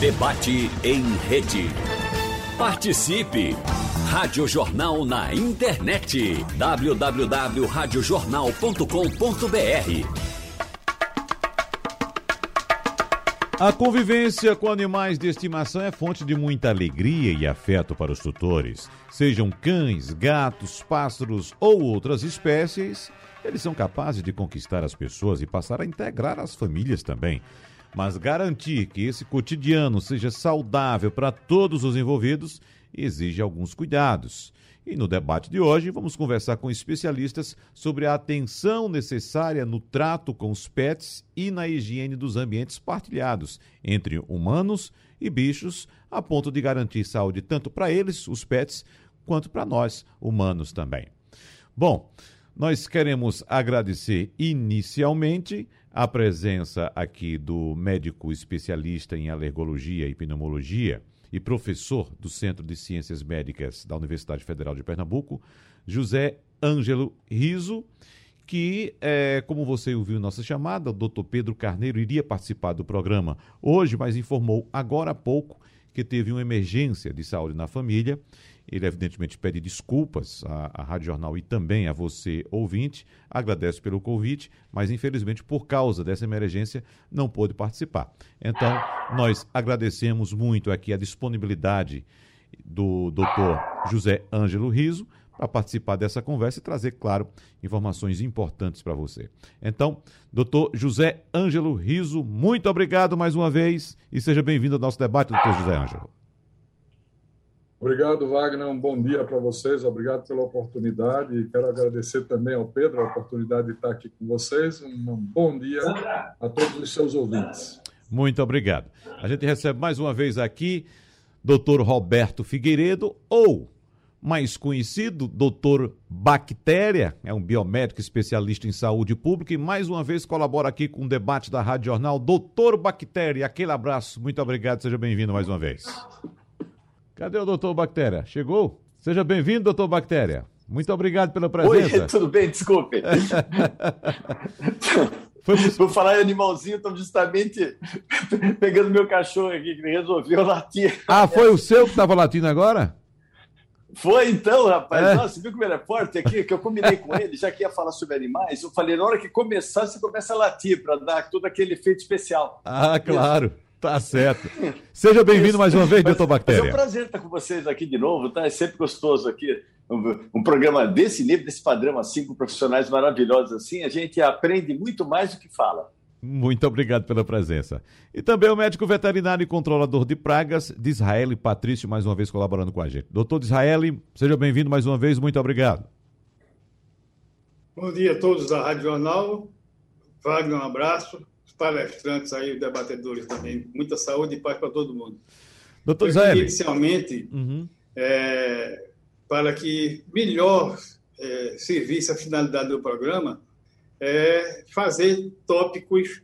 Debate em rede. Participe! Rádio Jornal na internet. www.radiojornal.com.br A convivência com animais de estimação é fonte de muita alegria e afeto para os tutores. Sejam cães, gatos, pássaros ou outras espécies, eles são capazes de conquistar as pessoas e passar a integrar as famílias também. Mas garantir que esse cotidiano seja saudável para todos os envolvidos exige alguns cuidados. E no debate de hoje, vamos conversar com especialistas sobre a atenção necessária no trato com os pets e na higiene dos ambientes partilhados entre humanos e bichos, a ponto de garantir saúde tanto para eles, os pets, quanto para nós, humanos também. Bom, nós queremos agradecer inicialmente a presença aqui do médico especialista em alergologia e pneumologia e professor do Centro de Ciências Médicas da Universidade Federal de Pernambuco, José Ângelo Riso, que, é, como você ouviu em nossa chamada, o doutor Pedro Carneiro iria participar do programa hoje, mas informou agora há pouco que teve uma emergência de saúde na família ele, evidentemente, pede desculpas à, à Rádio Jornal e também a você, ouvinte. Agradece pelo convite, mas, infelizmente, por causa dessa emergência, não pôde participar. Então, nós agradecemos muito aqui a disponibilidade do doutor José Ângelo Riso para participar dessa conversa e trazer, claro, informações importantes para você. Então, doutor José Ângelo Riso, muito obrigado mais uma vez e seja bem-vindo ao nosso debate, doutor José Ângelo. Obrigado, Wagner. Um bom dia para vocês. Obrigado pela oportunidade. E quero agradecer também ao Pedro a oportunidade de estar aqui com vocês. Um bom dia a todos os seus ouvintes. Muito obrigado. A gente recebe mais uma vez aqui Dr. Roberto Figueiredo, ou mais conhecido, Dr. Bactéria, é um biomédico especialista em saúde pública e mais uma vez colabora aqui com o debate da Rádio Jornal. Doutor Bactéria, aquele abraço, muito obrigado, seja bem-vindo mais uma vez. Cadê o doutor Bactéria? Chegou? Seja bem-vindo, doutor Bactéria. Muito obrigado pela presença. Oi, tudo bem? Desculpe. Foi... Vou falar em animalzinho, estou justamente pegando meu cachorro aqui, que resolveu latir. Ah, foi o seu que estava latindo agora? Foi então, rapaz. É. Nossa, viu como ele é forte aqui? Que eu combinei com ele, já que ia falar sobre animais. Eu falei, na hora que começar, você começa a latir, para dar todo aquele efeito especial. Ah, claro. Tá certo. Seja bem-vindo mais uma vez, doutor Bactéria. é um prazer estar com vocês aqui de novo, tá? É sempre gostoso aqui. Um, um, programa desse nível, desse padrão assim, com profissionais maravilhosos assim, a gente aprende muito mais do que fala. Muito obrigado pela presença. E também o médico veterinário e controlador de pragas de Israel Patrício, mais uma vez colaborando com a gente. Doutor Israel, seja bem-vindo mais uma vez, muito obrigado. Bom dia a todos da Rádio Jornal. Wagner, um abraço palestrantes aí, debatedores também. Muita saúde e paz para todo mundo. Doutor Zé. Inicialmente, uhum. é, para que melhor é, servisse a finalidade do programa, é fazer tópicos,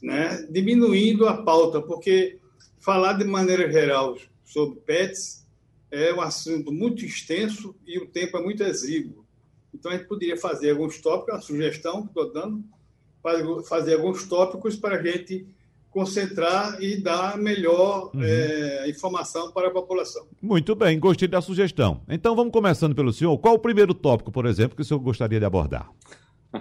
né, diminuindo a pauta, porque falar de maneira geral sobre pets é um assunto muito extenso e o tempo é muito exíguo. Então, a gente poderia fazer alguns tópicos, a sugestão que estou dando, fazer alguns tópicos para a gente concentrar e dar melhor uhum. é, informação para a população. Muito bem, gostei da sugestão. Então vamos começando pelo senhor. Qual o primeiro tópico, por exemplo, que o senhor gostaria de abordar?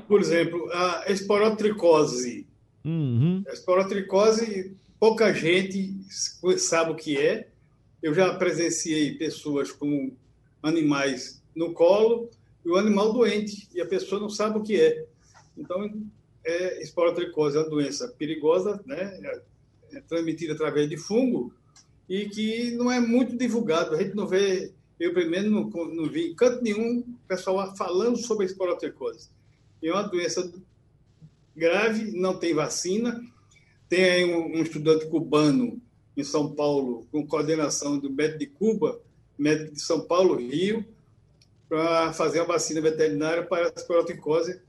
Por exemplo, a esporotricose. Uhum. A esporotricose, pouca gente sabe o que é. Eu já presenciei pessoas com animais no colo e o animal doente, e a pessoa não sabe o que é. Então, é, esporotricose é uma doença perigosa, né? É, é transmitida através de fungo e que não é muito divulgado. A gente não vê, eu primeiro não, não vi em canto nenhum pessoal falando sobre a esporotricose. É uma doença grave, não tem vacina. Tem um, um estudante cubano em São Paulo, com coordenação do médico de Cuba, médico de São Paulo, Rio, para fazer a vacina veterinária para a esporotricose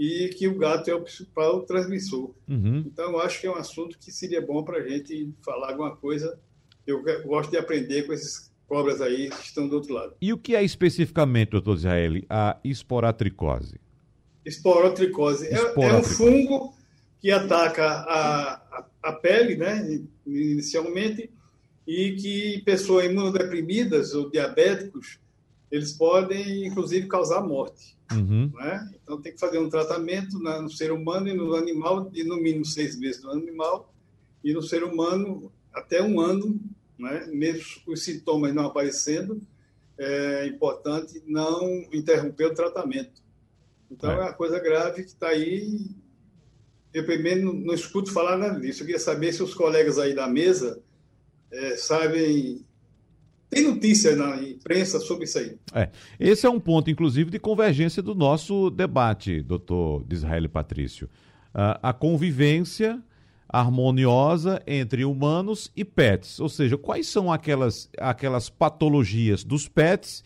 e que o gato é o principal transmissor. Uhum. Então, eu acho que é um assunto que seria bom para a gente falar alguma coisa. Eu gosto de aprender com esses cobras aí que estão do outro lado. E o que é especificamente, doutor Israel, a esporatricose? Esporotricose. É, é um fungo que ataca a, a a pele, né, inicialmente, e que pessoas imunodeprimidas ou diabéticos, eles podem, inclusive, causar morte. Uhum. Né? Então, tem que fazer um tratamento no ser humano e no animal de, no mínimo, seis meses no animal, e no ser humano, até um ano, né? mesmo os sintomas não aparecendo, é importante não interromper o tratamento. Então, é, é uma coisa grave que está aí. Eu primeiro não, não, escuto falar nada disso. Eu queria saber se os colegas aí da mesa é, sabem. Tem notícia na imprensa sobre isso aí. É, esse é um ponto, inclusive, de convergência do nosso debate, doutor Israel Patrício. Uh, a convivência harmoniosa entre humanos e pets. Ou seja, quais são aquelas, aquelas patologias dos pets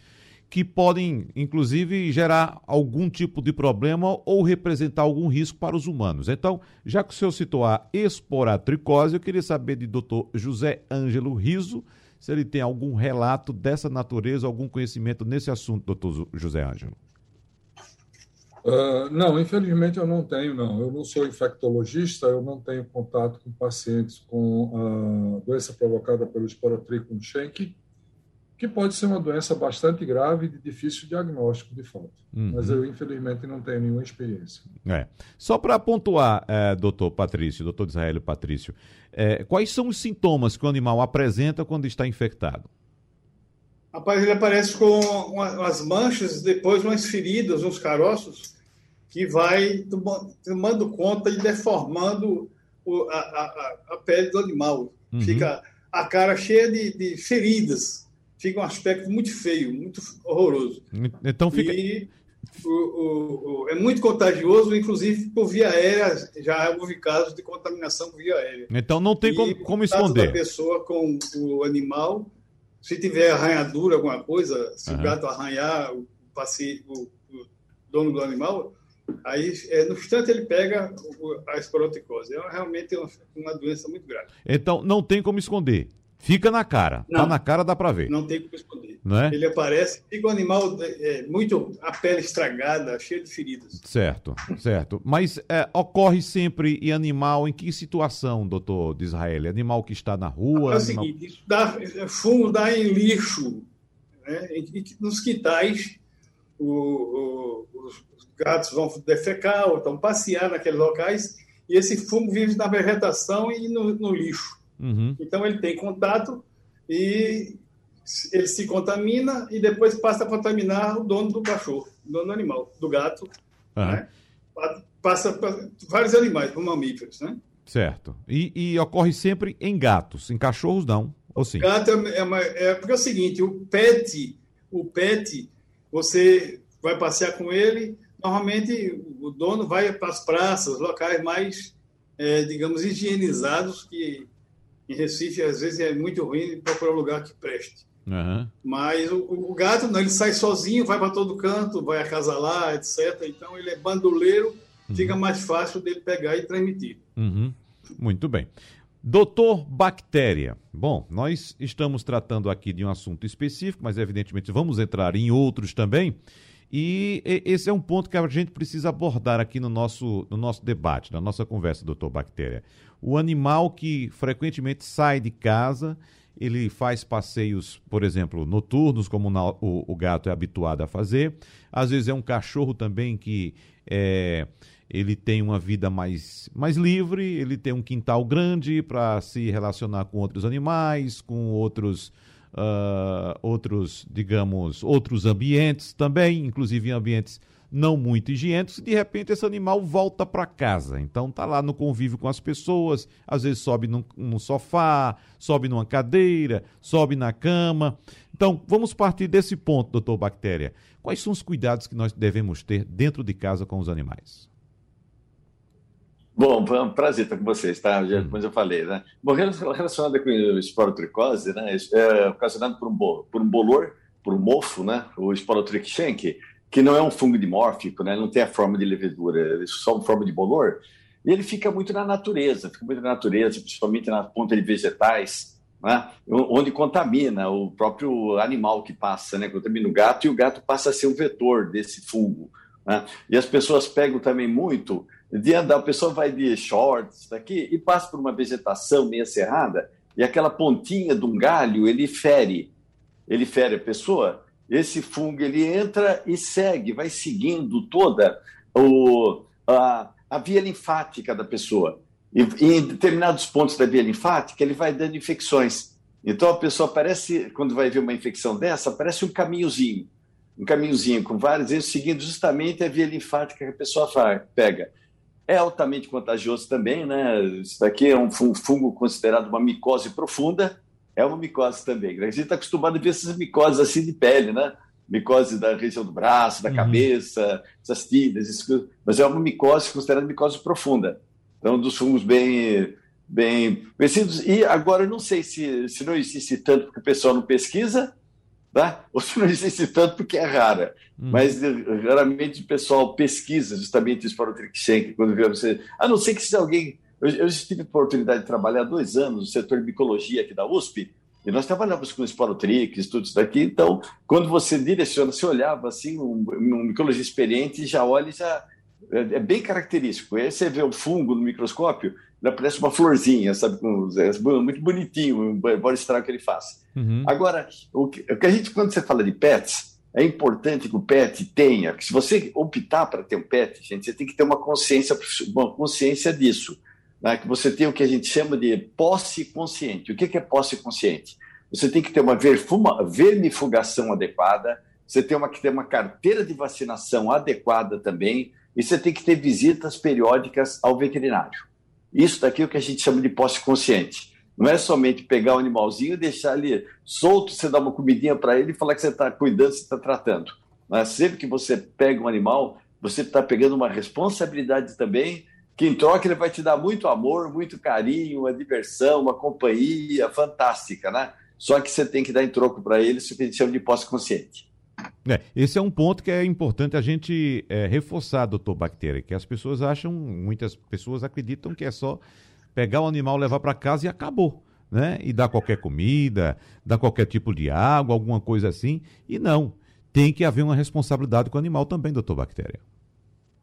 que podem, inclusive, gerar algum tipo de problema ou representar algum risco para os humanos. Então, já que o senhor citou a esporatricose, eu queria saber de doutor José Ângelo Riso, se ele tem algum relato dessa natureza, algum conhecimento nesse assunto, doutor José Ângelo. Uh, não, infelizmente eu não tenho, não. Eu não sou infectologista, eu não tenho contato com pacientes com a doença provocada pelo Sporotrichum schenck, que pode ser uma doença bastante grave e de difícil diagnóstico, de fato. Uhum. Mas eu, infelizmente, não tenho nenhuma experiência. É. Só para pontuar, é, doutor Patrício, doutor Israel Patrício, é, quais são os sintomas que o animal apresenta quando está infectado? Rapaz, ele aparece com umas manchas, depois umas feridas, uns caroços, que vai tomando conta e deformando o, a, a, a, pele do animal. Uhum. Fica a cara cheia de, de, feridas. Fica um aspecto muito feio, muito horroroso. Então fica. E o, o, é muito contagioso, inclusive por via aérea. Já houve casos de contaminação via aérea. Então não tem como, como esconder. a pessoa com o animal, se tiver arranhadura, alguma coisa, se uhum. o gato arranhar o, o, o dono do animal, Aí, é, no instante, ele pega a esporoticose. É realmente uma, uma doença muito grave. Então, não tem como esconder. Fica na cara. Tá não, tá na cara, dá para ver. Não tem como esconder. Não é? Ele aparece, fica um animal é, muito. a pele estragada, cheia de feridas. Certo, certo. Mas é, ocorre sempre em animal, em que situação, doutor de Israel? Animal que está na rua? É o animal... seguinte: isso dá, fumo dá em lixo. Né? Nos quintais, o, o, os, gatos vão defecar ou estão passear naqueles locais e esse fungo vive na vegetação e no, no lixo. Uhum. Então ele tem contato e ele se contamina e depois passa a contaminar o dono do cachorro, o dono do animal, do gato, uhum. né? passa para vários animais, para mamíferos, né? Certo. E, e, ocorre sempre em gatos, em cachorros não, ou sim? Gato é, é, uma, é porque é o seguinte, o pet, o pet, você vai passear com ele, normalmente o dono vai para as praças, locais mais, é, digamos, higienizados, que em Recife às vezes é muito ruim procurar um lugar que preste. Uhum. Mas o, o, gato não, ele sai sozinho, vai para todo canto, vai acasalar, etc. Então ele é bandoleiro, uhum. fica mais fácil dele pegar e transmitir. Uhum. Muito bem. Doutor Bactéria. Bom, nós estamos tratando aqui de um assunto específico, mas evidentemente vamos entrar em outros também. E esse é um ponto que a gente precisa abordar aqui no nosso, no nosso debate, na nossa conversa, doutor Bactéria. O animal que frequentemente sai de casa, ele faz passeios, por exemplo, noturnos, como o, o, gato é habituado a fazer. Às vezes é um cachorro também que é, ele tem uma vida mais, mais livre, ele tem um quintal grande para se relacionar com outros animais, com outros uh, outros, digamos, outros ambientes também, inclusive ambientes não muito higiênicos, e de repente esse animal volta para casa. Então tá lá no convívio com as pessoas, às vezes sobe no, no sofá, sobe numa cadeira, sobe na cama. Então, vamos partir desse ponto, doutor Bactéria. Quais são os cuidados que nós devemos ter dentro de casa com os animais? Bom, é um prazer estar com vocês, tá? Já, hum. como eu falei, né? Bom, relacionado com o esporotricose, né? É ocasionado por um, por um bolor, por um mofo, né? O esporotrichsenck, que não é um fungo dimórfico, né? Não tem a forma de levedura, é só uma forma de bolor. E ele fica muito na natureza, fica muito na natureza, principalmente na ponta de vegetais, né? onde contamina o próprio animal que passa, né? Contamina o gato e o gato passa a ser um vetor desse fungo. Né? E as pessoas pegam também muito de andar, a pessoa vai de shorts daqui e passa por uma vegetação meio cerrada e aquela pontinha de um galho ele fere, ele fere a pessoa. Esse fungo ele entra e segue, vai seguindo toda o, a, a via linfática da pessoa. E, e, em determinados pontos da via linfática ele vai dando infecções. Então a pessoa parece, quando vai ver uma infecção dessa, parece um caminhozinho, um caminhozinho com vários vezes seguindo justamente a via linfática que a pessoa pega. É altamente contagioso também, né? Isso daqui é um fungo considerado uma micose profunda, é uma micose também. A gente está acostumado a ver essas micoses assim de pele, né? Micose da região do braço, da uhum. cabeça, essas tiras, isso, mas é uma micose considerada micose profunda. Então, dos fungos bem, bem conhecidos. E agora, eu não sei se, se não existe tanto porque o pessoal não pesquisa, tá? ou se não existe tanto porque é rara. Uhum. Mas raramente o pessoal pesquisa justamente isso para o Trickshank, quando vê você. A não ser que se alguém eu, eu tive a oportunidade de trabalhar dois anos no setor de micologia aqui da USP, e nós trabalhávamos com esporotrix, tudo isso daqui. Então, quando você direciona, você olhava assim, um, um micologia experiente já olha já é, é, bem característico. Aí você vê o fungo no microscópio, ele parece uma florzinha, sabe? É muito bonitinho, embora estrago que ele faça. Uhum. Agora, o que, o que, a gente, quando você fala de pets, é importante que o pet tenha, se você optar para ter um pet, gente, você tem que ter uma consciência, uma consciência disso né, que você tem o que a gente chama de posse consciente. O que é posse consciente? Você tem que ter uma vermifugação adequada, você tem uma, que ter uma carteira de vacinação adequada também, e você tem que ter visitas periódicas ao veterinário. Isso daqui é o que a gente chama de posse consciente. Não é somente pegar o animalzinho e deixar ele solto, você dar uma comidinha para ele e falar que você está cuidando, você está tratando. Mas sempre que você pega um animal, você está pegando uma responsabilidade também que em troca ele vai te dar muito amor, muito carinho, uma diversão, uma companhia fantástica, né? Só que você tem que dar em troco para ele isso que a chama de posse consciente. É, esse é um ponto que é importante a gente é, reforçar, doutor Bactéria, que as pessoas acham, muitas pessoas acreditam que é só pegar o animal, levar para casa e acabou. Né? E dar qualquer comida, dar qualquer tipo de água, alguma coisa assim. E não. Tem que haver uma responsabilidade com o animal também, doutor Bactéria.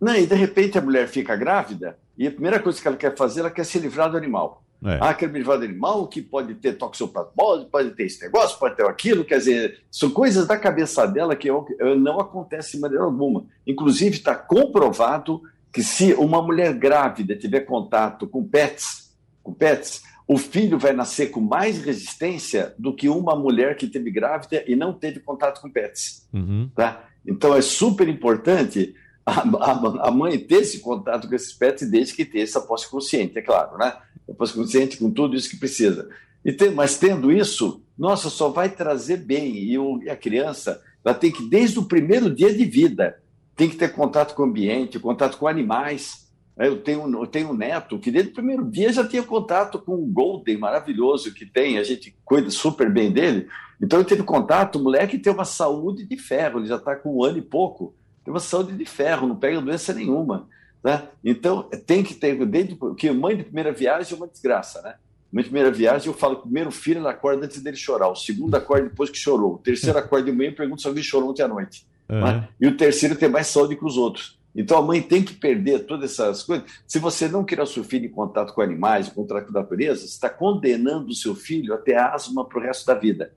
Não, e de repente a mulher fica grávida e a primeira coisa que ela quer fazer, ela quer se livrar do animal. É. Ah, quer me livrar do animal que pode ter toxoplasmose, pode ter esse negócio, pode ter aquilo. Quer dizer, são coisas da cabeça dela que não acontecem de maneira alguma. Inclusive, está comprovado que se uma mulher grávida tiver contato com pets, com pets, o filho vai nascer com mais resistência do que uma mulher que teve grávida e não teve contato com pets. Uhum. Tá? Então é super importante a, a, a, mãe ter esse contato com esses pets desde que ter essa posse consciente, é claro, né? A posse consciente com tudo isso que precisa. E tem, mas tendo isso, nossa, só vai trazer bem. E, o, e a criança, ela tem que, desde o primeiro dia de vida, tem que ter contato com o ambiente, contato com animais. Eu tenho, eu tenho um neto que desde o primeiro dia já tinha contato com o Golden maravilhoso que tem, a gente cuida super bem dele. Então ele teve contato, o moleque tem uma saúde de ferro, ele já está com um ano e pouco tem uma saúde de ferro, não pega doença nenhuma. Né? Então, tem que ter, desde que mãe de primeira viagem é uma desgraça, né? Mãe de primeira viagem, eu falo que o primeiro filho ela acorda antes dele chorar, o segundo acorda depois que chorou, o terceiro acorda de manhã e pergunta se alguém chorou ontem à noite. Uhum. Né? E o terceiro tem mais saúde que os outros. Então a mãe tem que perder todas essas coisas. Se você não quer o seu filho em contato com animais, em contato com a natureza, você está condenando o seu filho a ter asma para o resto da vida.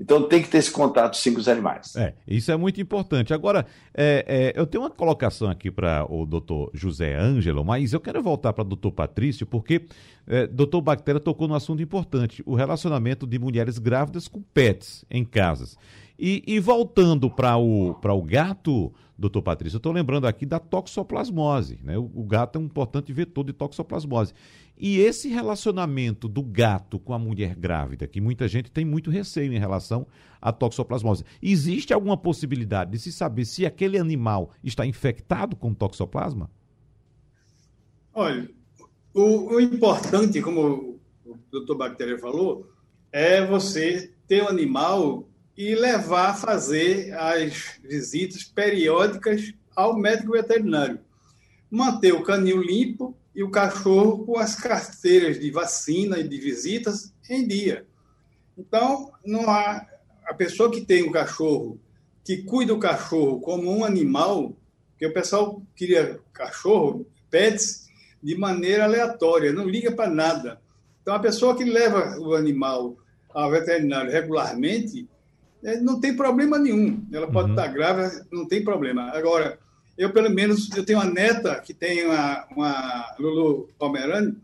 Então tem que ter esse contato sim com os animais. É, isso é muito importante. Agora, é, é, eu tenho uma colocação aqui para o doutor José Ângelo, mas eu quero voltar para o doutor Patrício, porque é, doutor Bactéria tocou no assunto importante, o relacionamento de mulheres grávidas com pets em casas. E, e voltando para o, o gato, doutor Patrício, eu estou lembrando aqui da toxoplasmose. Né? O, o gato é um importante vetor de toxoplasmose. E esse relacionamento do gato com a mulher grávida, que muita gente tem muito receio em relação à toxoplasmose. Existe alguma possibilidade de se saber se aquele animal está infectado com toxoplasma? Olha, o, o importante, como o doutor Bactéria falou, é você ter o um animal e levar a fazer as visitas periódicas ao médico veterinário. Manter o canil limpo e o cachorro com as carteiras de vacina e de visitas em dia. Então, não há a pessoa que tem um cachorro, que cuida do cachorro como um animal, que o pessoal queria cachorro pets de maneira aleatória, não liga para nada. Então, a pessoa que leva o animal ao veterinário regularmente, é, não tem problema nenhum. Ela pode uhum. estar grávida, não tem problema. Agora, eu, pelo menos, eu tenho uma neta que tem uma, uma Lulu Pomerani,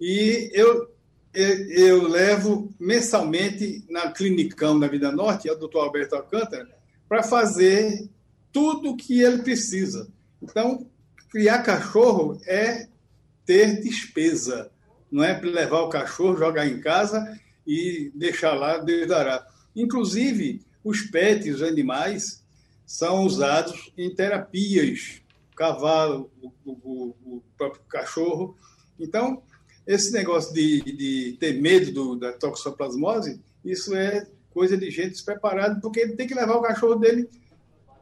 e eu, eu, eu, levo mensalmente na clinicão da Vida Norte, o doutor Alberto Alcântara, para fazer tudo o que ele precisa. Então, criar cachorro é ter despesa, não é levar o cachorro, jogar em casa e deixar lá, Deus dará. Inclusive, os pets, os animais, são usados em terapias, o cavalo, o, o, o próprio cachorro. Então, esse negócio de, de ter medo do, da toxoplasmose, isso é coisa de gente despreparada, porque ele tem que levar o cachorro dele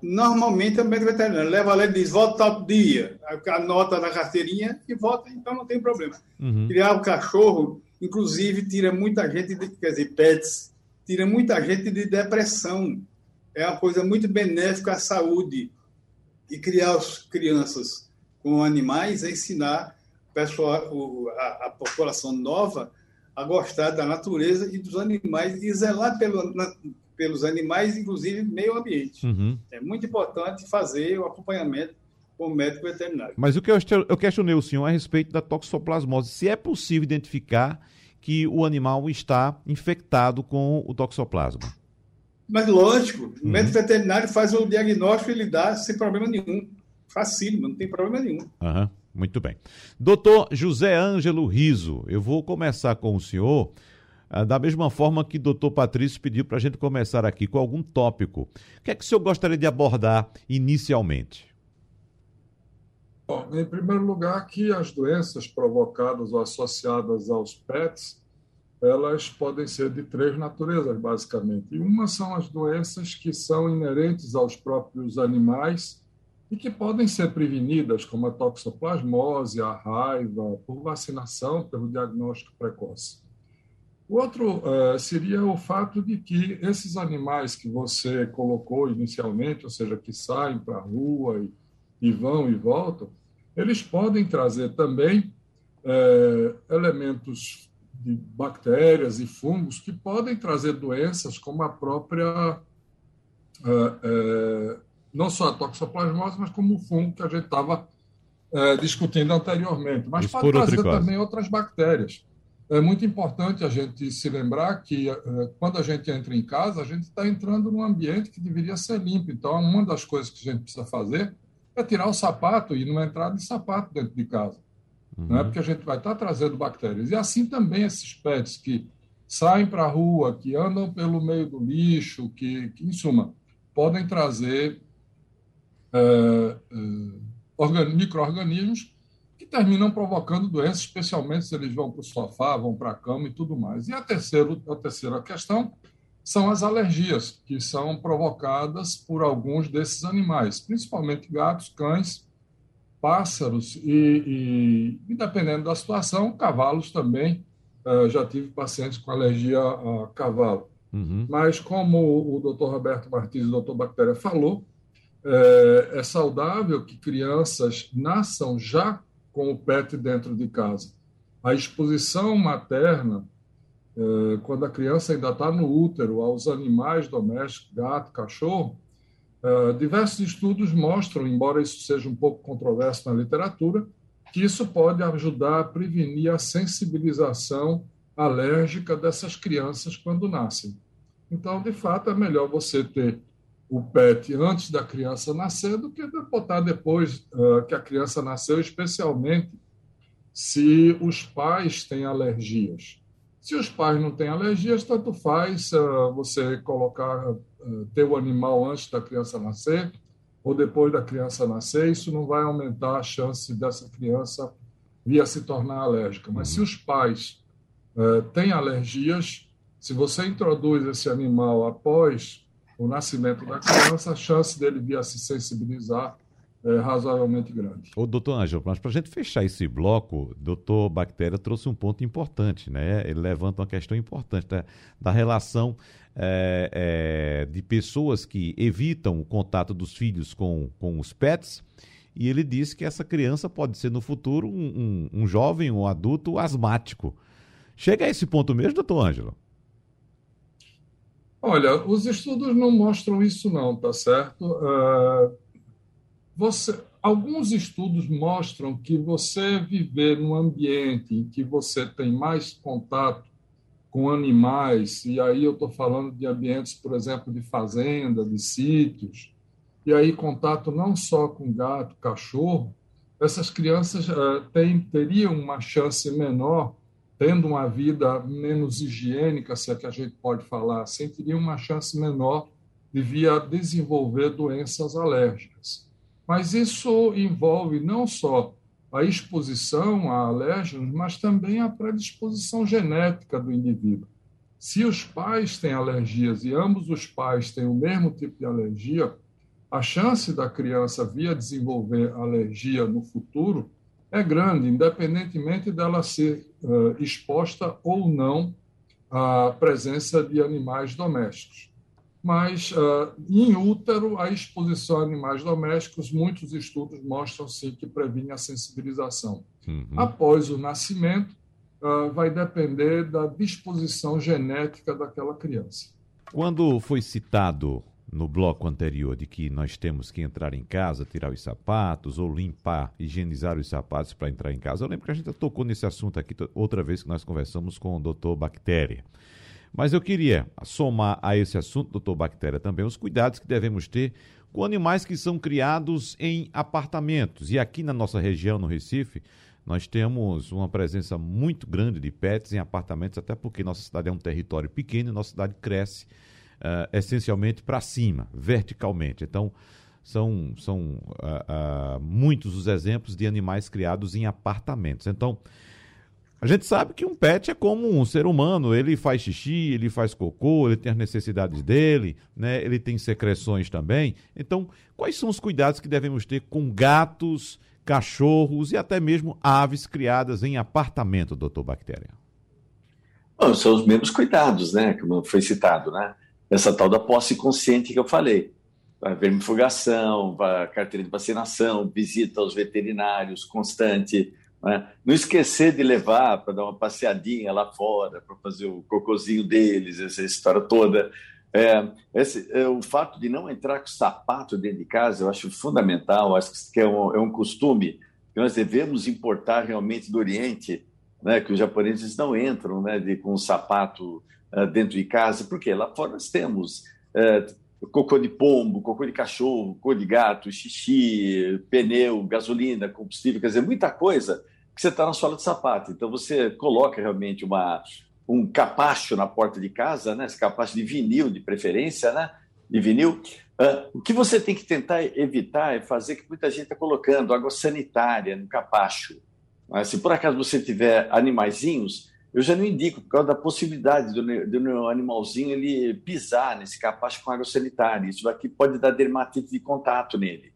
normalmente é o médico veterinário. Leva lá e diz, volta tal dia, anota na carteirinha e volta, então não tem problema. Uhum. Criar o cachorro, inclusive, tira muita gente, de, quer dizer, pets, tira muita gente de depressão. É uma coisa muito benéfica à saúde. E criar as crianças com animais é ensinar a população nova a gostar da natureza e dos animais e zelar pelo, pelos animais, inclusive meio ambiente. Uhum. É muito importante fazer o acompanhamento com o médico veterinário. Mas o que eu, eu questionei o senhor a respeito da toxoplasmose, se é possível identificar que o animal está infectado com o toxoplasma. Mas lógico, uhum. o médico veterinário faz o diagnóstico e ele dá sem problema nenhum. Facílimo, não tem problema nenhum. Uhum. Muito bem. Doutor José Ângelo Riso, eu vou começar com o senhor ah, da mesma forma que o doutor Patrício pediu para a gente começar aqui com algum tópico. O que é que o senhor gostaria de abordar inicialmente? Bom, em primeiro lugar, que as doenças provocadas ou associadas aos PETs, elas podem ser de três naturezas, basicamente. E uma são as doenças que são inerentes aos próprios animais e que podem ser prevenidas, como a toxoplasmose, a raiva, por vacinação, pelo diagnóstico precoce. O outro uh, seria o fato de que esses animais que você colocou inicialmente, ou seja, que saem para a rua e, e, vão e voltam, eles podem trazer também uh, elementos de bactérias e fungos que podem trazer doenças como a própria, uh, não só a toxoplasmose, mas como o fungo que a gente estava discutindo anteriormente, mas pode trazer também outras bactérias é muito importante a gente se lembrar que eh, quando a gente entra em casa, a gente está entrando num ambiente que deveria ser limpo. Então, uma das coisas que a gente precisa fazer é tirar o sapato e não entrar de sapato dentro de casa. Uhum. Não é porque a gente vai estar trazendo bactérias. E assim também esses pets que saem para a rua, que andam pelo meio do lixo, que, que em suma, podem trazer é, é, micro-organismos que terminam provocando doenças, especialmente se eles vão para o sofá, vão para a cama e tudo mais. E a, terceiro, a terceira questão são as alergias, que são provocadas por alguns desses animais, principalmente gatos, cães, pássaros e, e, dependendo da situação, cavalos também. Uh, já tive pacientes com alergia a cavalo. Uhum. Mas, como o doutor Roberto Martins e o doutor Bactéria falou, é, é saudável que crianças nasçam já com o pet dentro de casa. A exposição materna, é, quando a criança ainda está no útero, aos animais domésticos, gato, cachorro, é, diversos estudos mostram, embora isso seja um pouco controverso na literatura, que isso pode ajudar a prevenir a sensibilização alérgica dessas crianças quando nascem. Então, de fato, é melhor você ter o PET antes da criança nascer do que botar depois uh, que a criança nasceu, especialmente se os pais têm alergias. Se os pais não têm alergias, tanto faz uh, você colocar, uh, ter o animal antes da criança nascer ou depois da criança nascer, isso não vai aumentar a chance dessa criança vir a se tornar alérgica. Mas se os pais têm alergias, se você introduz esse animal após o nascimento da criança, a chance dele vir a se sensibilizar é razoavelmente grande. Ô, doutor Ângelo, mas para a gente fechar esse bloco, o doutor Bactéria trouxe um ponto importante, né? Ele levanta uma questão importante da, da relação é, é, de pessoas que evitam o contato dos filhos com, com os pets e ele disse que essa criança pode ser no futuro um, um, um jovem, um adulto asmático. Chega a esse ponto mesmo, doutor Ângelo? Olha, os estudos não mostram isso não, tá certo? Uh, você, alguns estudos mostram que você viver num ambiente em que você tem mais contato com animais, e aí eu estou falando de ambientes, por exemplo, de fazenda, de sítios, e aí contato não só com gato, cachorro, essas crianças uh, teriam uma chance menor, tendo uma vida menos higiênica, se é que a gente pode falar assim, teriam uma chance menor de vir a desenvolver doenças alérgicas. Mas isso envolve não só a exposição a alérgenos, mas também a predisposição genética do indivíduo. Se os pais têm alergias e ambos os pais têm o mesmo tipo de alergia, a chance da criança vir a desenvolver alergia no futuro é grande, independentemente dela ser uh, exposta ou não à presença de animais domésticos. Mas, uh, em útero, a exposição a animais domésticos, muitos estudos mostram sim que previne a sensibilização. Uhum. Após o nascimento, uh, vai depender da disposição genética daquela criança. Quando foi citado no bloco anterior de que nós temos que entrar em casa, tirar os sapatos ou limpar, higienizar os sapatos para entrar em casa. Eu lembro que a gente tocou nesse assunto aqui outra vez que nós conversamos com o doutor Bactéria. Mas eu queria somar a esse assunto, doutor Bactéria, também os cuidados que devemos ter com animais que são criados em apartamentos. E aqui na nossa região, no Recife, nós temos uma presença muito grande de pets em apartamentos, até porque nossa cidade é um território pequeno e nossa cidade cresce uh, essencialmente para cima, verticalmente. Então, são, são uh, uh, muitos os exemplos de animais criados em apartamentos. Então, a gente sabe que um pet é como um ser humano, ele faz xixi, ele faz cocô, ele tem as necessidades dele, né? ele tem secreções também. Então, quais são os cuidados que devemos ter com gatos, cachorros e até mesmo aves criadas em apartamento, doutor Bactéria? Bom, são os mesmos cuidados, né? Como foi citado, né? essa tal da posse consciente que eu falei. A vermifugação, a carteira de vacinação, visita aos veterinários constante. Né? Não esquecer de levar para dar uma passeadinha lá fora, para fazer o cocozinho deles, essa história toda. É, esse, é, o fato de não entrar com sapato dentro de casa, eu acho fundamental, acho que é um, é um costume que nós devemos importar realmente do Oriente, né, que os japoneses não entram né, de, com sapato uh, dentro de casa, porque lá fora nós temos uh, cocô de pombo, cocô de cachorro, cocô de gato, xixi, pneu, gasolina, combustível, quer dizer, muita coisa que você está na sola de sapato. Então você coloca realmente uma, um capacho na porta de casa, né? esse capacho de vinil de preferência, né? de vinil. Uh, o que você tem que tentar evitar é fazer que muita gente está colocando água sanitária no capacho. Mas, se por acaso você tiver animaizinhos, eu já não indico, por causa da possibilidade do, do animalzinho ele pisar nesse capacho com água sanitária. Isso daqui pode dar dermatite de contato nele.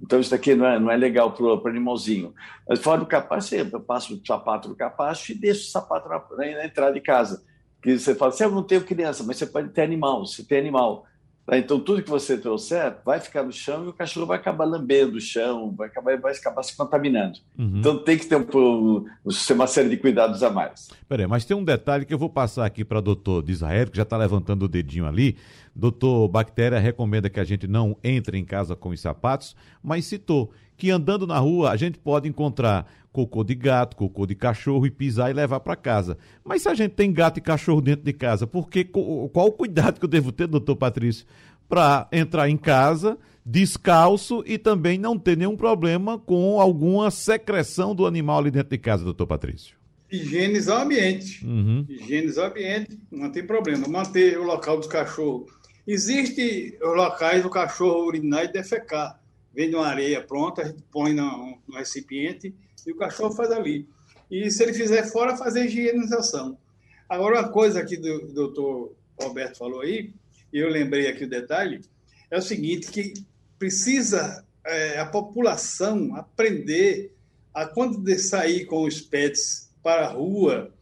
Então, isso daqui não é, não é legal para o animalzinho. Mas fora do capacho, eu passo o sapato no capacho e deixo o sapato na, na entrada de casa. Que você fala assim, eu não tenho criança, mas você pode ter animal, você tem animal. Tá? Então, tudo que você trouxer vai ficar no chão e o cachorro vai acabar lambendo o chão, vai acabar, vai acabar se contaminando. Uhum. Então, tem que ter um, uma série de cuidados a mais. Peraí, mas tem um detalhe que eu vou passar aqui para o doutor Israel, que já está levantando o dedinho ali. Doutor Bactéria recomenda que a gente não entre em casa com os sapatos, mas citou que andando na rua a gente pode encontrar cocô de gato, cocô de cachorro e pisar e levar para casa. Mas se a gente tem gato e cachorro dentro de casa, por que, qual o cuidado que eu devo ter, doutor Patrício, para entrar em casa descalço e também não ter nenhum problema com alguma secreção do animal ali dentro de casa, doutor Patrício? Higienizar o ambiente. Uhum. Higienizar o ambiente, não tem problema. Manter o local do cachorro. Existem locais do cachorro urinar e defecar. Vem de uma areia pronta, a gente põe no, no recipiente e o cachorro faz ali. E se ele fizer fora, fazer higienização. Agora, uma coisa que o doutor Roberto falou aí, e eu lembrei aqui o detalhe, é o seguinte, que precisa é, a população aprender a, quando de sair com os pets para a rua,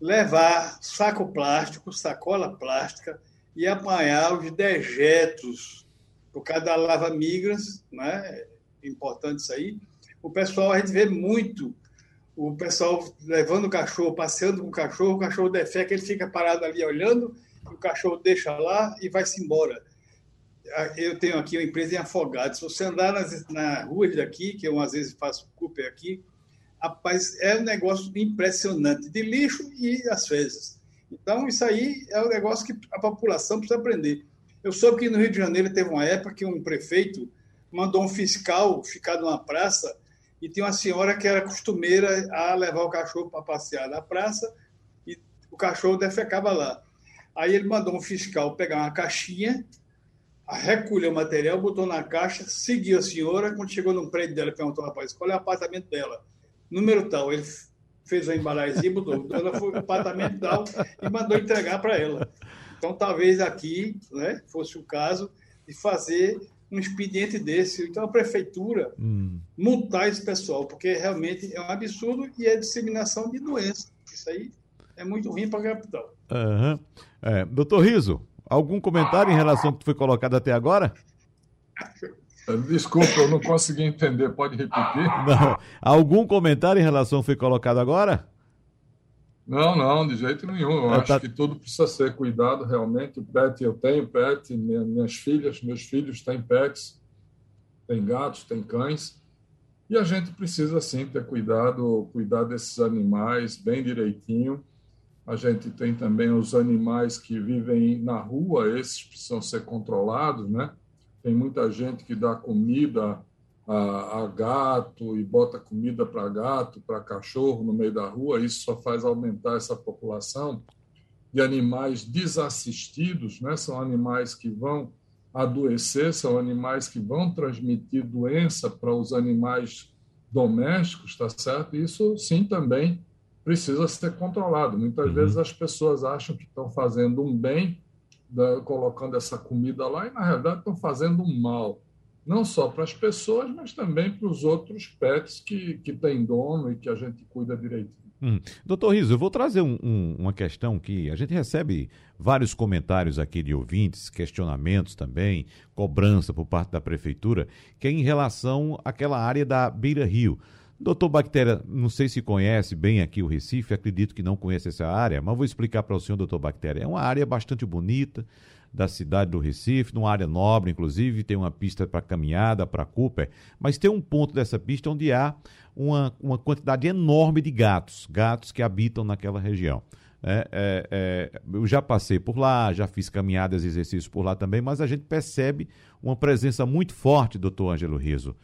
levar saco plástico, sacola plástica e apanhar os dejetos por causa da lava migras, né? Importante isso aí. O pessoal, a gente vê muito o pessoal levando o cachorro, passeando com o cachorro, o cachorro defeca, ele fica parado ali olhando, o cachorro deixa lá e vai-se embora. Eu tenho aqui uma empresa em Afogados. Se você andar nas, na rua daqui, que eu às vezes faço Cooper aqui, rapaz, é um negócio impressionante, de lixo e as fezes. Então, isso aí é um negócio que a população precisa aprender. Eu soube que no Rio de Janeiro teve uma época que um prefeito mandou um fiscal ficar numa praça e tinha uma senhora que era costumeira a levar o cachorro para passear na praça e o cachorro defecava lá. Aí ele mandou um fiscal pegar uma caixinha, recolheu o material, botou na caixa, seguiu a senhora, quando chegou no prédio dela, perguntou ao rapaz, qual é o apartamento dela? Número tal. Ele fez uma embalagem, botou, dona foi o apartamento tal e mandou entregar para ela. Então, talvez aqui né, fosse o caso de fazer um expediente desse. Então, a prefeitura hum. multar esse pessoal, porque realmente é um absurdo e é disseminação de doença. Isso aí é muito ruim para a capital. Uhum. É, doutor Riso, algum comentário em relação ao que foi colocado até agora? Desculpa, eu não consegui entender. Pode repetir? Não. Algum comentário em relação ao que foi colocado agora? Não, não, de jeito nenhum. Eu acho tá... que tudo precisa ser cuidado realmente. O pet, eu tenho pet, minhas filhas, meus filhos têm pets, têm gatos, têm cães. E a gente precisa sim ter cuidado, cuidar desses animais bem direitinho. A gente tem também os animais que vivem na rua, esses precisam ser controlados, né? Tem muita gente que dá comida a, a gato e bota comida para gato, para cachorro no meio da rua, isso só faz aumentar essa população de animais desassistidos, né? são animais que vão adoecer, são animais que vão transmitir doença para os animais domésticos, tá certo? Isso sim também precisa ser controlado. Muitas uhum. vezes as pessoas acham que estão fazendo um bem, da, colocando essa comida lá, e na realidade estão fazendo um mal não só para as pessoas, mas também para os outros pets que, que têm dono e que a gente cuida direitinho. Hum. Doutor Riso, eu vou trazer um, um, uma questão que a gente recebe vários comentários aqui de ouvintes, questionamentos também, cobrança por parte da prefeitura, que é em relação àquela área da Beira Rio. Doutor Bactéria, não sei se conhece bem aqui o Recife, acredito que não conhece essa área, mas vou explicar para o senhor, doutor Bactéria. É uma área bastante bonita, da cidade do Recife, numa área nobre, inclusive, tem uma pista para caminhada, para Cooper, mas tem um ponto dessa pista onde há uma, uma quantidade enorme de gatos, gatos que habitam naquela região. É, é, é, eu já passei por lá, já fiz caminhadas e exercícios por lá também, mas a gente percebe uma presença muito forte, doutor Ângelo Riso,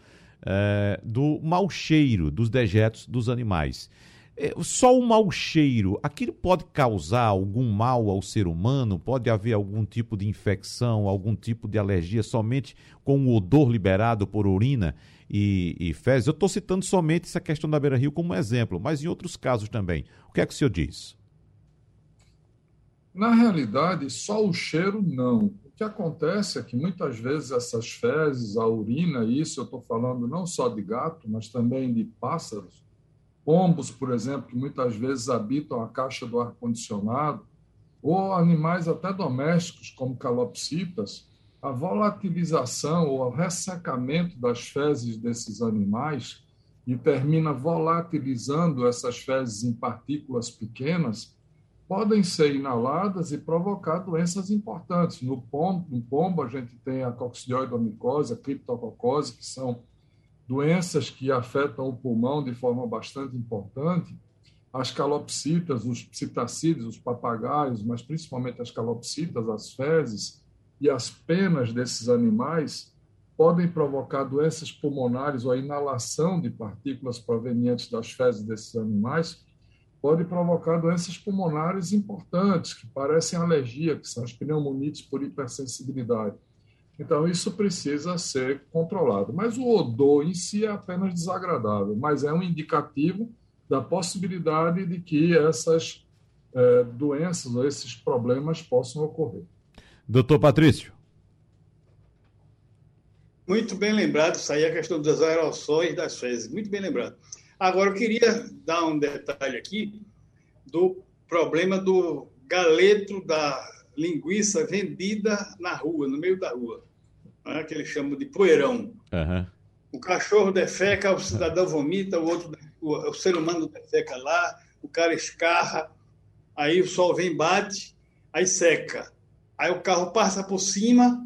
é, do mau cheiro dos dejetos dos animais. É, só o mau cheiro, aquilo pode causar algum mal ao ser humano? Pode haver algum tipo de infecção, algum tipo de alergia somente com o odor liberado por urina e, e fezes? Eu estou citando somente essa questão da Beira Rio como exemplo, mas em outros casos também. O que é que o senhor diz? Na realidade, só o cheiro não. O que acontece é que muitas vezes essas fezes, a urina, isso eu estou falando não só de gato, mas também de pássaros, pombos, por exemplo, que muitas vezes habitam a caixa do ar-condicionado, ou animais até domésticos, como calopsitas, a volatilização ou o ressecamento das fezes desses animais e termina volatilizando essas fezes em partículas pequenas, podem ser inaladas e provocar doenças importantes. No pombo, no pombo a gente tem a coccidioidomicose, a criptococose, que são doenças que afetam o pulmão de forma bastante importante, as calopsitas, os psitacídeos, os papagaios, mas principalmente as calopsitas, as fezes e as penas desses animais podem provocar doenças pulmonares ou a inalação de partículas provenientes das fezes desses animais pode provocar doenças pulmonares importantes, que parecem alergia, que são as pneumonites por hipersensibilidade. Então, isso precisa ser controlado. Mas o odor em si é apenas desagradável, mas é um indicativo da possibilidade de que essas é, doenças ou esses problemas possam ocorrer. Doutor Patrício. Muito bem lembrado, isso aí é a questão dos aerossóis das fezes, muito bem lembrado. Agora, eu queria dar um detalhe aqui do problema do galeto da linguiça vendida na rua, no meio da rua, né, que eles chamam de poeirão. Uhum. O cachorro defeca, o cidadão vomita, o outro, o, o ser humano defeca lá, o cara escarra, aí o sol vem, bate, aí seca. Aí o carro passa por cima,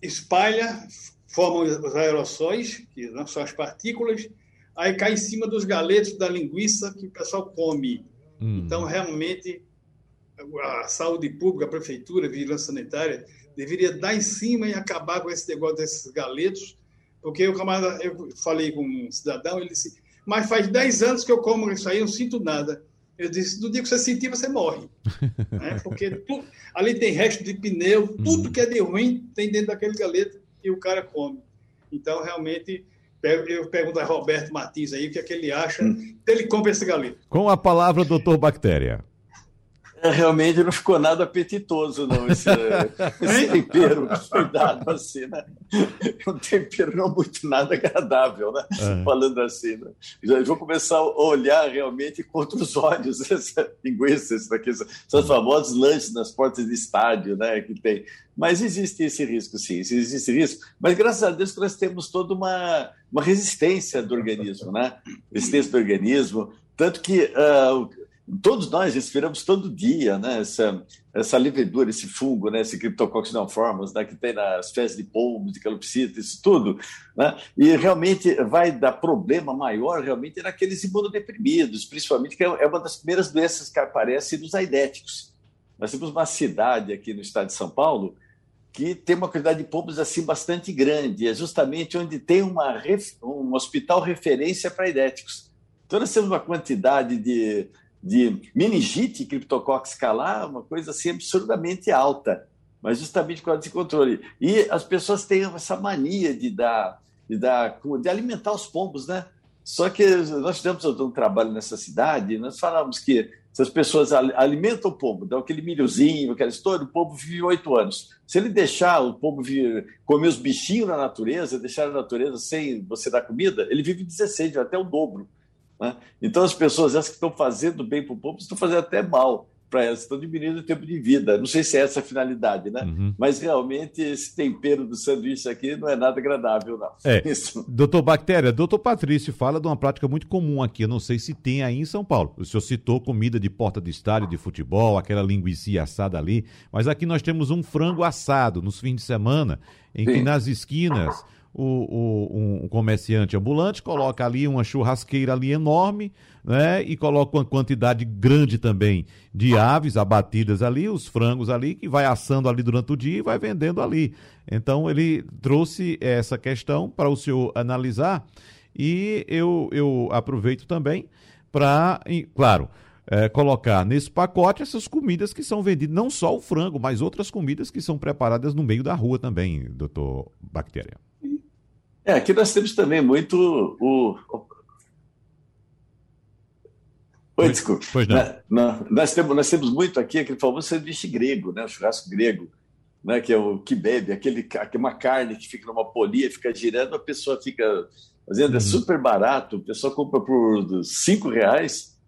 espalha, forma os aerossóis, que não são as partículas, aí cai em cima dos galetos da linguiça que o pessoal come. Hum. Então, realmente, a saúde pública, a prefeitura, a vigilância sanitária, deveria dar em cima e acabar com esse negócio desses galetos, porque o camarada, eu falei com um cidadão, ele disse, mas faz 10 anos que eu como isso aí, não sinto nada. Eu disse, no dia que você sentir, você morre. né? Porque tu, ali tem resto de pneu, tudo uhum. que é de ruim tem dentro daquele galeto e o cara come. Então, realmente, eu pergunto a Roberto Martins aí o que, é que ele acha hum. ele compra esse galeto. Com a palavra, doutor Bactéria. É, realmente não ficou nada apetitoso, não, esse, esse tempero que foi dado assim, né? Um tempero não muito nada agradável, né? É. Falando assim, né? Já vou começar a olhar realmente com outros olhos essa linguiça, essas famosos lanches nas portas de estádio, né? Que tem. Mas existe esse risco, sim, existe esse risco. Mas graças a Deus que nós temos toda uma, uma resistência do organismo, né? Resistência do organismo. Tanto que uh, todos nós respiramos todo dia, né? Essa, essa levedura, esse fungo, né? Esse Cryptococcus neoformans, né? Que tem nas fezes de pombo, de calopsita, isso tudo, né? E realmente vai dar problema maior realmente naqueles imunodeprimidos, principalmente que é, é uma das primeiras doenças que aparece nos aidéticos. Nós temos uma cidade aqui no estado de São Paulo que tem uma quantidade de pombos assim bastante grande, é justamente onde tem uma, um hospital referência para aidéticos. Então nós temos uma quantidade de de meningite criptococcus calar, uma coisa assim absurdamente alta, mas justamente por causa controle. E as pessoas têm essa mania de dar, de dar, de alimentar os pombos, né? Só que nós fizemos um trabalho nessa cidade, nós falamos que se as pessoas alimentam o pombo, dão aquele milhozinho, aquela história, o pombo vive oito anos. Se ele deixar o pombo vir, comer os bichinhos na natureza, deixar a natureza sem você dar comida, ele vive 16, até o dobro. Né? Então, as pessoas essas que estão fazendo bem para o povo estão fazendo até mal para elas, estão diminuindo o tempo de vida. Não sei se é essa a finalidade, né? Uhum. Mas realmente esse tempero do sanduíche aqui não é nada agradável, não. É. Isso. Doutor Bactéria, doutor Patrício fala de uma prática muito comum aqui, eu não sei se tem aí em São Paulo. O senhor citou comida de porta de estádio de futebol, aquela linguiça assada ali, mas aqui nós temos um frango assado nos fins de semana, em Sim. que nas esquinas o, o, um comerciante ambulante coloca ali uma churrasqueira ali enorme, né? E coloca uma quantidade grande também de aves abatidas ali, os frangos ali, que vai assando ali durante o dia e vai vendendo ali. Então ele trouxe essa questão para o senhor analisar e eu, eu aproveito também para, claro, é, colocar nesse pacote essas comidas que são vendidas, não só o frango, mas outras comidas que são preparadas no meio da rua também, doutor Bactéria. É, aqui nós temos também muito o. Oi, desculpa. Pois não. Nós, nós, temos, nós temos muito aqui aquele famoso sanduíche grego, né? o churrasco grego, né? que é o que bebe, aquele, uma carne que fica numa polia, fica girando, a pessoa fica fazendo, é uhum. é super barato, o pessoal compra por cinco reais.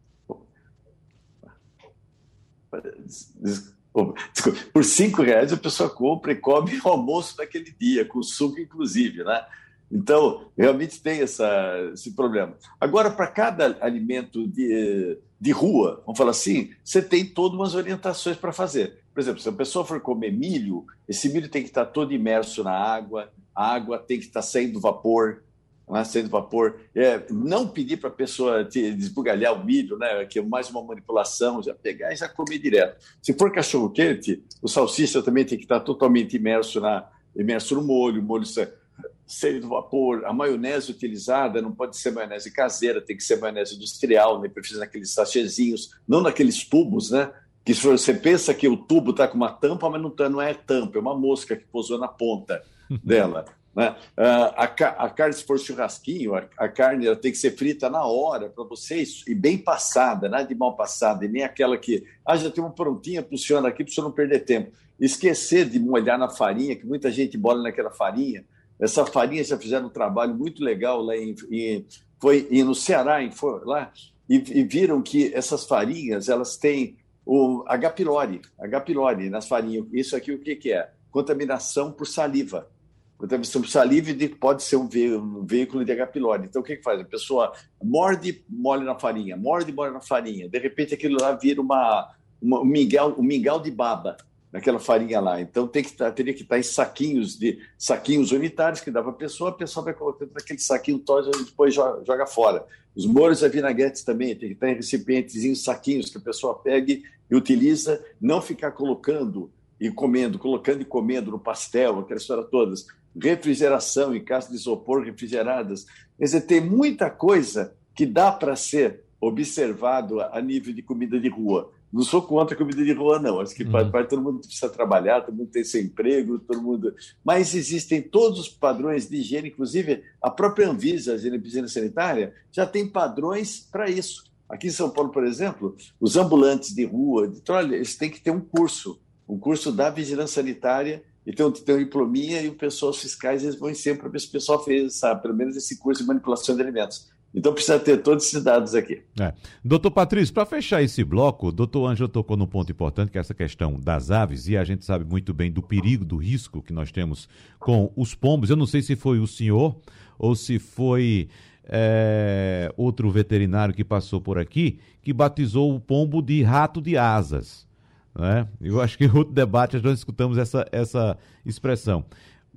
Desculpa, por cinco reais a pessoa compra e come o almoço daquele dia, com suco inclusive, né? Então, realmente tem essa, esse problema. Agora, para cada alimento de, de rua, vamos falar assim, você tem todas umas orientações para fazer. Por exemplo, se a pessoa for comer milho, esse milho tem que estar todo imerso na água, a água tem que estar saindo vapor, né, saindo vapor. É, não pedir para a pessoa te desbugalhar o milho, né, que é mais uma manipulação, já pegar e já comer direto. Se for cachorro quente, o salsicha também tem que estar totalmente imerso, na, imerso no molho, o molho seio do vapor, a maionese utilizada não pode ser maionese caseira, tem que ser maionese industrial, né? precisa naqueles sachêzinhos, não naqueles tubos, né? Que você pensa que o tubo está com uma tampa, mas não, tá, não é tampa, é uma mosca que pousou na ponta dela. Né? Ah, a, a, carne, se for churrasquinho, a, a carne ela tem que ser frita na hora para vocês e bem passada, nada de mal passada, e nem aquela que, ah, já tem uma prontinha, funciona aqui para você não perder tempo. Esquecer de molhar na farinha, que muita gente bola naquela farinha, essa farinha já fizeram um trabalho muito legal lá em, em foi no Ceará, em, lá, e, e, viram que essas farinhas elas têm o H. pylori, H. pylori nas farinhas. Isso aqui o que, que é? Contaminação por saliva. transmissão por saliva pode ser um, veículo de H. pylori. Então, o que, que faz? A pessoa morde, molha na farinha, morde, molha na farinha. De repente, aquilo lá vira uma, uma um, mingau, um mingau de baba naquela farinha lá. Então tem que estar, teria que estar em saquinhos de saquinhos unitários que dava a pessoa, a pessoa vai colocando naquele saquinho todo e depois joga, joga, fora. Os molhos e vinagretes também tem que estar em recipientes, em saquinhos que a pessoa pegue e utiliza, não ficar colocando e comendo, colocando e comendo no pastel, aquela história todas. Refrigeração em caixas de isopor refrigeradas. Quer dizer, tem muita coisa que dá para ser observado a nível de comida de rua. Não sou contra a comida de rua, não. Acho que uhum. todo mundo precisa trabalhar, todo mundo tem seu emprego, todo mundo. Mas existem todos os padrões de higiene, inclusive a própria Anvisa, a higiene sanitária, já tem padrões para isso. Aqui em São Paulo, por exemplo, os ambulantes de rua, de trolha, eles têm que ter um curso, um curso da vigilância sanitária, e tem, tem um diplominha e o pessoal fiscais eles vão sempre para ver se o pessoal fez, sabe, pelo menos esse curso de manipulação de alimentos. Então precisa ter todos esses dados aqui. É. Doutor Patrício, para fechar esse bloco, o doutor Ângelo tocou num ponto importante, que é essa questão das aves, e a gente sabe muito bem do perigo, do risco que nós temos com os pombos. Eu não sei se foi o senhor ou se foi é, outro veterinário que passou por aqui, que batizou o pombo de rato de asas. Né? Eu acho que em outro debate nós escutamos essa, essa expressão.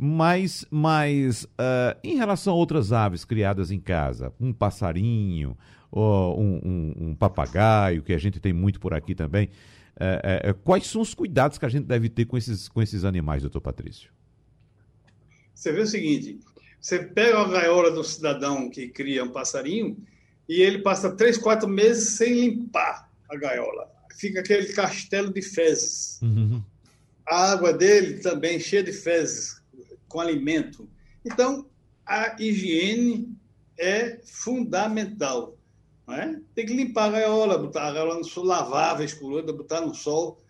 Mas, mas uh, em relação a outras aves criadas em casa, um passarinho, ou um, um, um papagaio, que a gente tem muito por aqui também, uh, uh, quais são os cuidados que a gente deve ter com esses, com esses animais, doutor Patrício? Você vê o seguinte: você pega a gaiola do cidadão que cria um passarinho e ele passa três, quatro meses sem limpar a gaiola. Fica aquele castelo de fezes. Uhum. A água dele também cheia de fezes com alimento. Então, a higiene é fundamental. Não é? Tem que limpar a gaiola, botar a gaiola no sol, lavar a outra, botar no sol.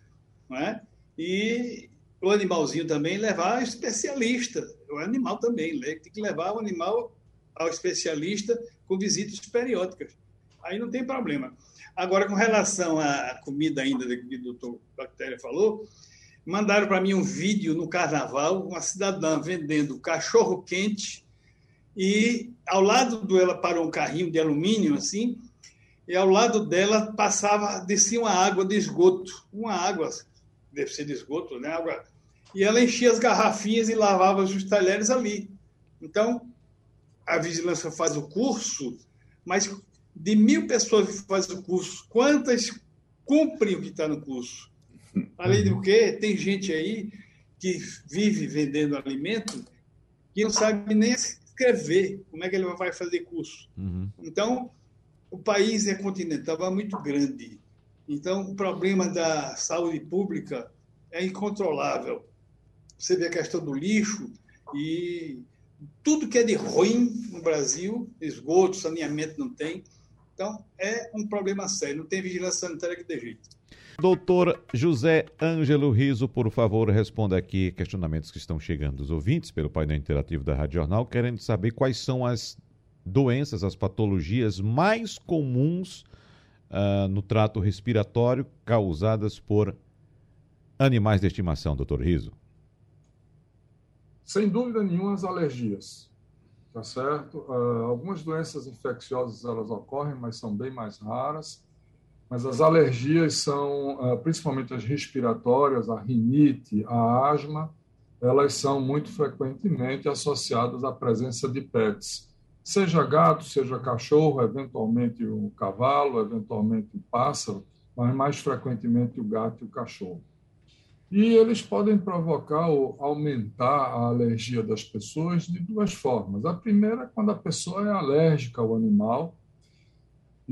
Não é? E o animalzinho também levar ao especialista. O animal também, né? tem que levar o animal ao especialista com visitas periódicas. Aí não tem problema. Agora, com relação à comida ainda que o doutor Bactéria falou, mandaram para mim um vídeo no carnaval, uma cidadã vendendo cachorro quente e ao lado dela parou um carrinho de alumínio assim, e ao lado dela passava, descia uma água de esgoto, uma água, deve ser de esgoto, né? Água, e ela enchia as garrafinhas e lavava os talheres ali. Então, a vigilância faz o curso, mas de mil pessoas que fazem o curso, quantas cumprem o que está no curso? Além do que, tem gente aí que vive vendendo alimento que não sabe nem escrever. Como é que ele vai fazer curso? Uhum. Então, o país é continental, é muito grande. Então, o problema da saúde pública é incontrolável. Você vê a questão do lixo e tudo que é de ruim no Brasil, esgoto, saneamento não tem. Então, é um problema sério. Não tem vigilância sanitária que dê jeito. Doutor José Ângelo Riso, por favor, responda aqui questionamentos que estão chegando dos ouvintes pelo painel interativo da Rádio Jornal, querendo saber quais são as doenças, as patologias mais comuns uh, no trato respiratório causadas por animais de estimação, doutor Riso. Sem dúvida nenhuma, as alergias. Tá certo? Uh, algumas doenças infecciosas elas ocorrem, mas são bem mais raras mas as alergias são, ah, principalmente as respiratórias, a rinite, a asma, elas são muito frequentemente associadas à presença de pets, seja gato, seja cachorro, eventualmente o cavalo, eventualmente o pássaro, mas mais frequentemente o gato e o cachorro. E eles podem provocar ou aumentar a alergia das pessoas de duas formas. A primeira é quando a pessoa é alérgica ao animal,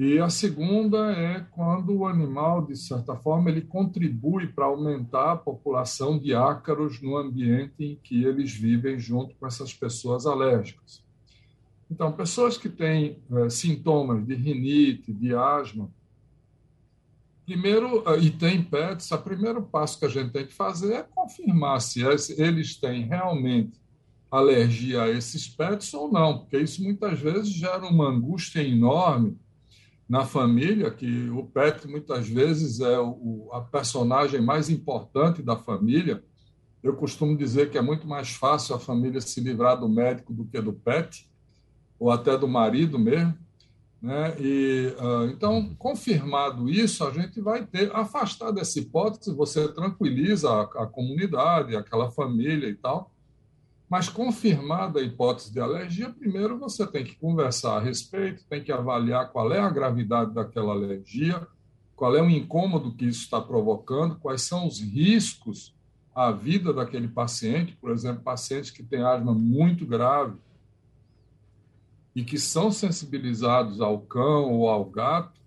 e a segunda é quando o animal, de certa forma, ele contribui para aumentar a população de ácaros no ambiente em que eles vivem junto com essas pessoas alérgicas. Então, pessoas que têm é, sintomas de rinite, de asma, primeiro, eh, e tem pets, o primeiro passo que a gente tem que fazer é confirmar se eles têm realmente alergia a esses pets ou não, porque isso muitas vezes gera uma angústia enorme na família, que o pet muitas vezes é o, a personagem mais importante da família, Eu costumo dizer que é muito mais fácil a família se livrar do médico do que do pet, ou até do marido mesmo. Né? E, uh, então, confirmado isso, a gente vai ter, afastar dessa hipótese, você tranquiliza a, a comunidade, aquela família e tal, mas confirmada a hipótese de alergia, primeiro você tem que conversar a respeito, tem que avaliar qual é a gravidade daquela alergia, qual é o incômodo que isso está provocando, quais são os riscos à vida daquele paciente, por exemplo, pacientes que têm asma muito grave e que são sensibilizados ao cão ou ao gato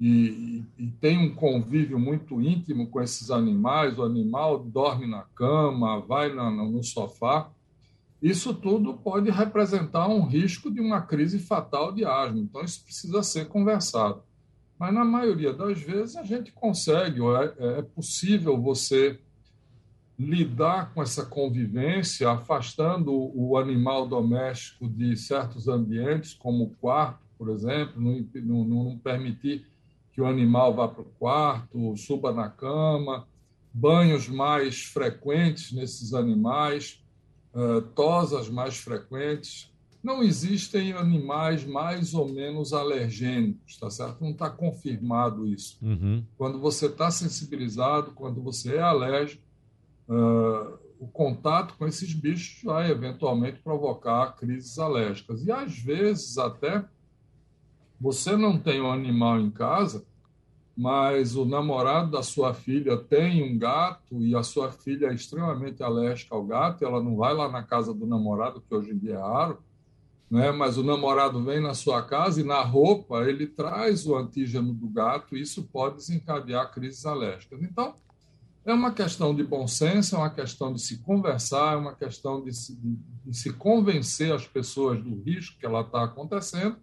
e, e, tem um convívio muito íntimo com esses animais, o animal dorme na cama, vai na, no sofá, isso tudo pode representar um risco de uma crise fatal de asma. Então, isso precisa ser conversado. Mas, na maioria das vezes, a gente consegue, é, é possível você lidar com essa convivência, afastando o animal doméstico de certos ambientes, como o quarto, por exemplo, não, não, permitir que o animal vá para o quarto, suba na cama, banhos mais frequentes nesses animais, tosas mais frequentes. Não existem animais mais ou menos alergênicos, tá certo? Não está confirmado isso. Uhum. Quando você está sensibilizado, quando você é alérgico, uh, o contato com esses bichos vai eventualmente provocar crises alérgicas. E às vezes até você não tem um animal em casa, mas o namorado da sua filha tem um gato e a sua filha é extremamente alérgica ao gato, ela não vai lá na casa do namorado, que hoje em dia é raro, né? mas o namorado vem na sua casa e na roupa ele traz o antígeno do gato, e isso pode desencadear crises alérgicas. Então, é uma questão de bom senso, é uma questão de se conversar, é uma questão de se, de se convencer as pessoas do risco que ela está acontecendo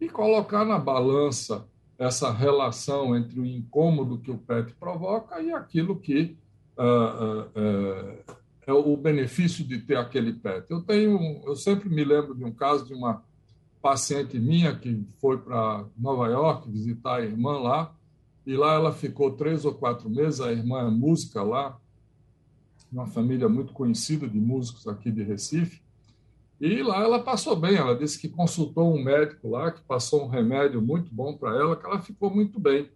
e colocar na balança essa relação entre o incômodo que o PET provoca e aquilo que uh, uh, é o benefício de ter aquele PET. Eu tenho, eu sempre me lembro de um caso de uma paciente minha que foi para Nova York visitar a irmã lá e lá ela ficou três ou quatro meses. A irmã é música lá, uma família muito conhecida de músicos aqui de Recife. E lá ela passou bem. Ela disse que consultou um médico lá, que passou um remédio muito bom para ela, que ela ficou muito bem.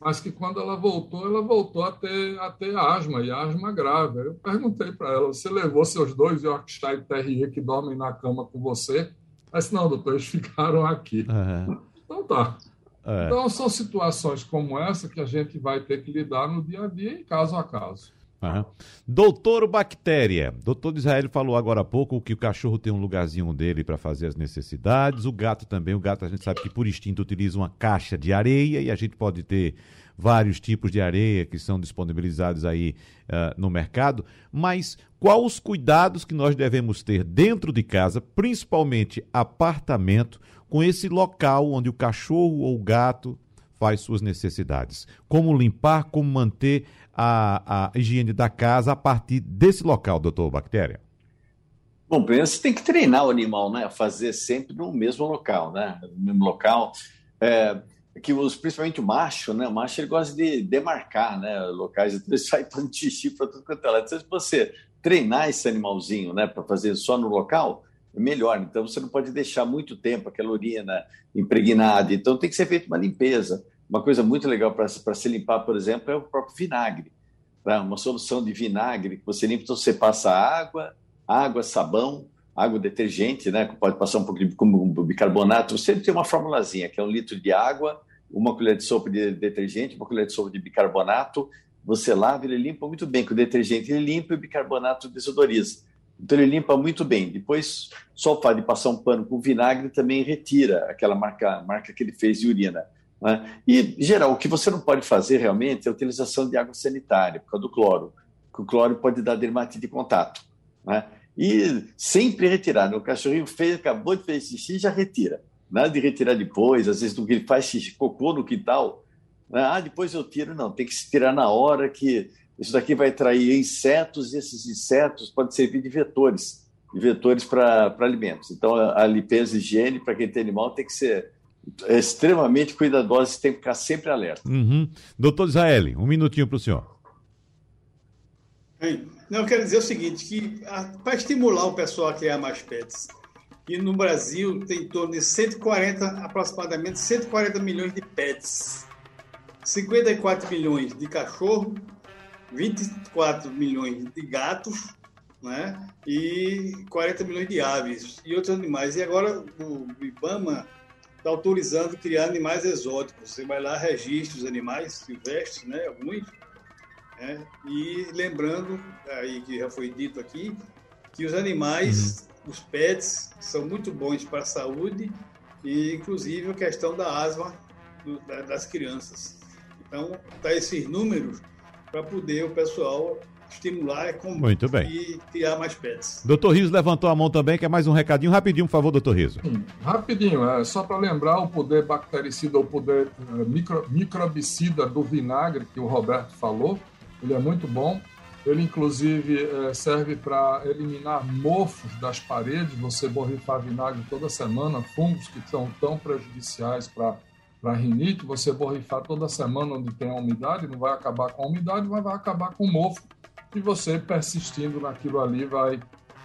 Mas que quando ela voltou, ela voltou a ter, a ter asma, e asma grave. Eu perguntei para ela: você levou seus dois Yorkshire Terrier que dormem na cama com você? Ela disse: não, doutor, eles ficaram aqui. Uhum. Então tá. É. Então, são situações como essa que a gente vai ter que lidar no dia a dia, em caso a caso. Uhum. Doutor Bactéria. Doutor Israel falou agora há pouco que o cachorro tem um lugarzinho dele para fazer as necessidades. O gato também. O gato a gente sabe que por instinto utiliza uma caixa de areia e a gente pode ter vários tipos de areia que são disponibilizados aí uh, no mercado. Mas quais os cuidados que nós devemos ter dentro de casa, principalmente apartamento, com esse local onde o cachorro ou o gato faz suas necessidades. Como limpar, como manter a, a higiene da casa a partir desse local, doutor Bactéria? Bom, primeiro você tem que treinar o animal, né? Fazer sempre no mesmo local, né? No mesmo local. É, que os, principalmente o macho, né? O macho ele gosta de demarcar, né? Locais, ele sai tanto xixi para tudo quanto é lado. Então, se você treinar esse animalzinho, né? Para fazer só no local, melhor. Então, você não pode deixar muito tempo aquela urina impregnada. Então, tem que ser feita uma limpeza. Uma coisa muito legal para se limpar, por exemplo, é o próprio vinagre. Tá? Uma solução de vinagre que você limpa, então você passa água, água, sabão, água detergente, né? Pode passar um pouco de bicarbonato. Você tem uma formulazinha, que é um litro de água, uma colher de sopa de detergente, uma colher de sopa de bicarbonato. Você lava, ele limpa muito bem. Com o detergente ele limpa e o bicarbonato desodoriza. Então ele limpa muito bem. Depois, só o fato de passar um pano com vinagre também retira aquela marca, marca que ele fez de urina. Né? E, geral, o que você não pode fazer realmente é a utilização de água sanitária, por causa do cloro. Porque o cloro pode dar dermatite de contato. Né? E sempre retirar. Né? O cachorrinho fez, acabou de fazer xixi, já retira. Nada de retirar depois, às vezes ele faz xixi, cocô no quintal. Né? Ah, depois eu tiro. Não, tem que se tirar na hora que isso daqui vai atrair insetos e esses insetos podem servir de vetores, de vetores para alimentos. Então, a limpeza e higiene para quem tem animal tem que ser extremamente cuidadosa e tem que ficar sempre alerta. Uhum. Doutor Israel, um minutinho para o senhor. Não, eu quero dizer o seguinte, que para estimular o pessoal a criar mais pets, e no Brasil tem em torno de 140, aproximadamente 140 milhões de pets. 54 milhões de cachorro, 24 milhões de gatos, né? E 40 milhões de aves e outros animais. E agora o IBAMA está autorizando criar animais exóticos. Você vai lá, registra os animais silvestres, né? Alguns. Né? E lembrando, aí que já foi dito aqui, que os animais, uhum. os pets, são muito bons para a saúde e, inclusive, a questão da asma do, das crianças. Então, tá esses números para poder o pessoal estimular como Muito bem. e criar mais pets. Doutor Riso levantou a mão também, quer mais um recadinho rapidinho, por favor, doutor Riso. Sim, rapidinho, é, só para lembrar o poder bactericida, o poder é, micro, microbicida do vinagre que o Roberto falou, ele é muito bom. Ele, inclusive, é, serve para eliminar mofos das paredes. Você borrifar vinagre toda semana, fungos que são tão prejudiciais para para rinite, você borrifar toda semana onde tem a umidade, não vai acabar com a umidade, mas vai acabar com o mofo e você persistindo naquilo ali vai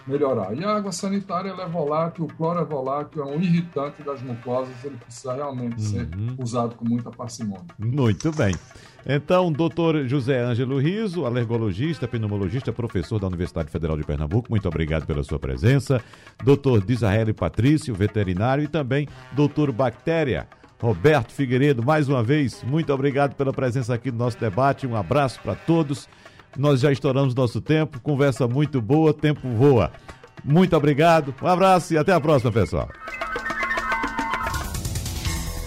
melhorar. E a água sanitária é volátil, o cloro é volátil, é um irritante das mucosas, ele precisa realmente uhum. ser usado com muita parcimônia. Muito bem. Então, doutor José Ângelo Riso, alergologista, pneumologista, professor da Universidade Federal de Pernambuco, muito obrigado pela sua presença. Doutor Disraeli Patrício, veterinário, e também doutor Bactéria, Roberto Figueiredo, mais uma vez, muito obrigado pela presença aqui no nosso debate. Um abraço para todos. Nós já estouramos nosso tempo, conversa muito boa, tempo voa. Muito obrigado, um abraço e até a próxima, pessoal.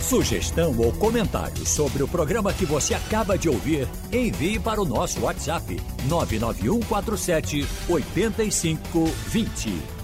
Sugestão ou comentário sobre o programa que você acaba de ouvir, envie para o nosso WhatsApp 99147 8520.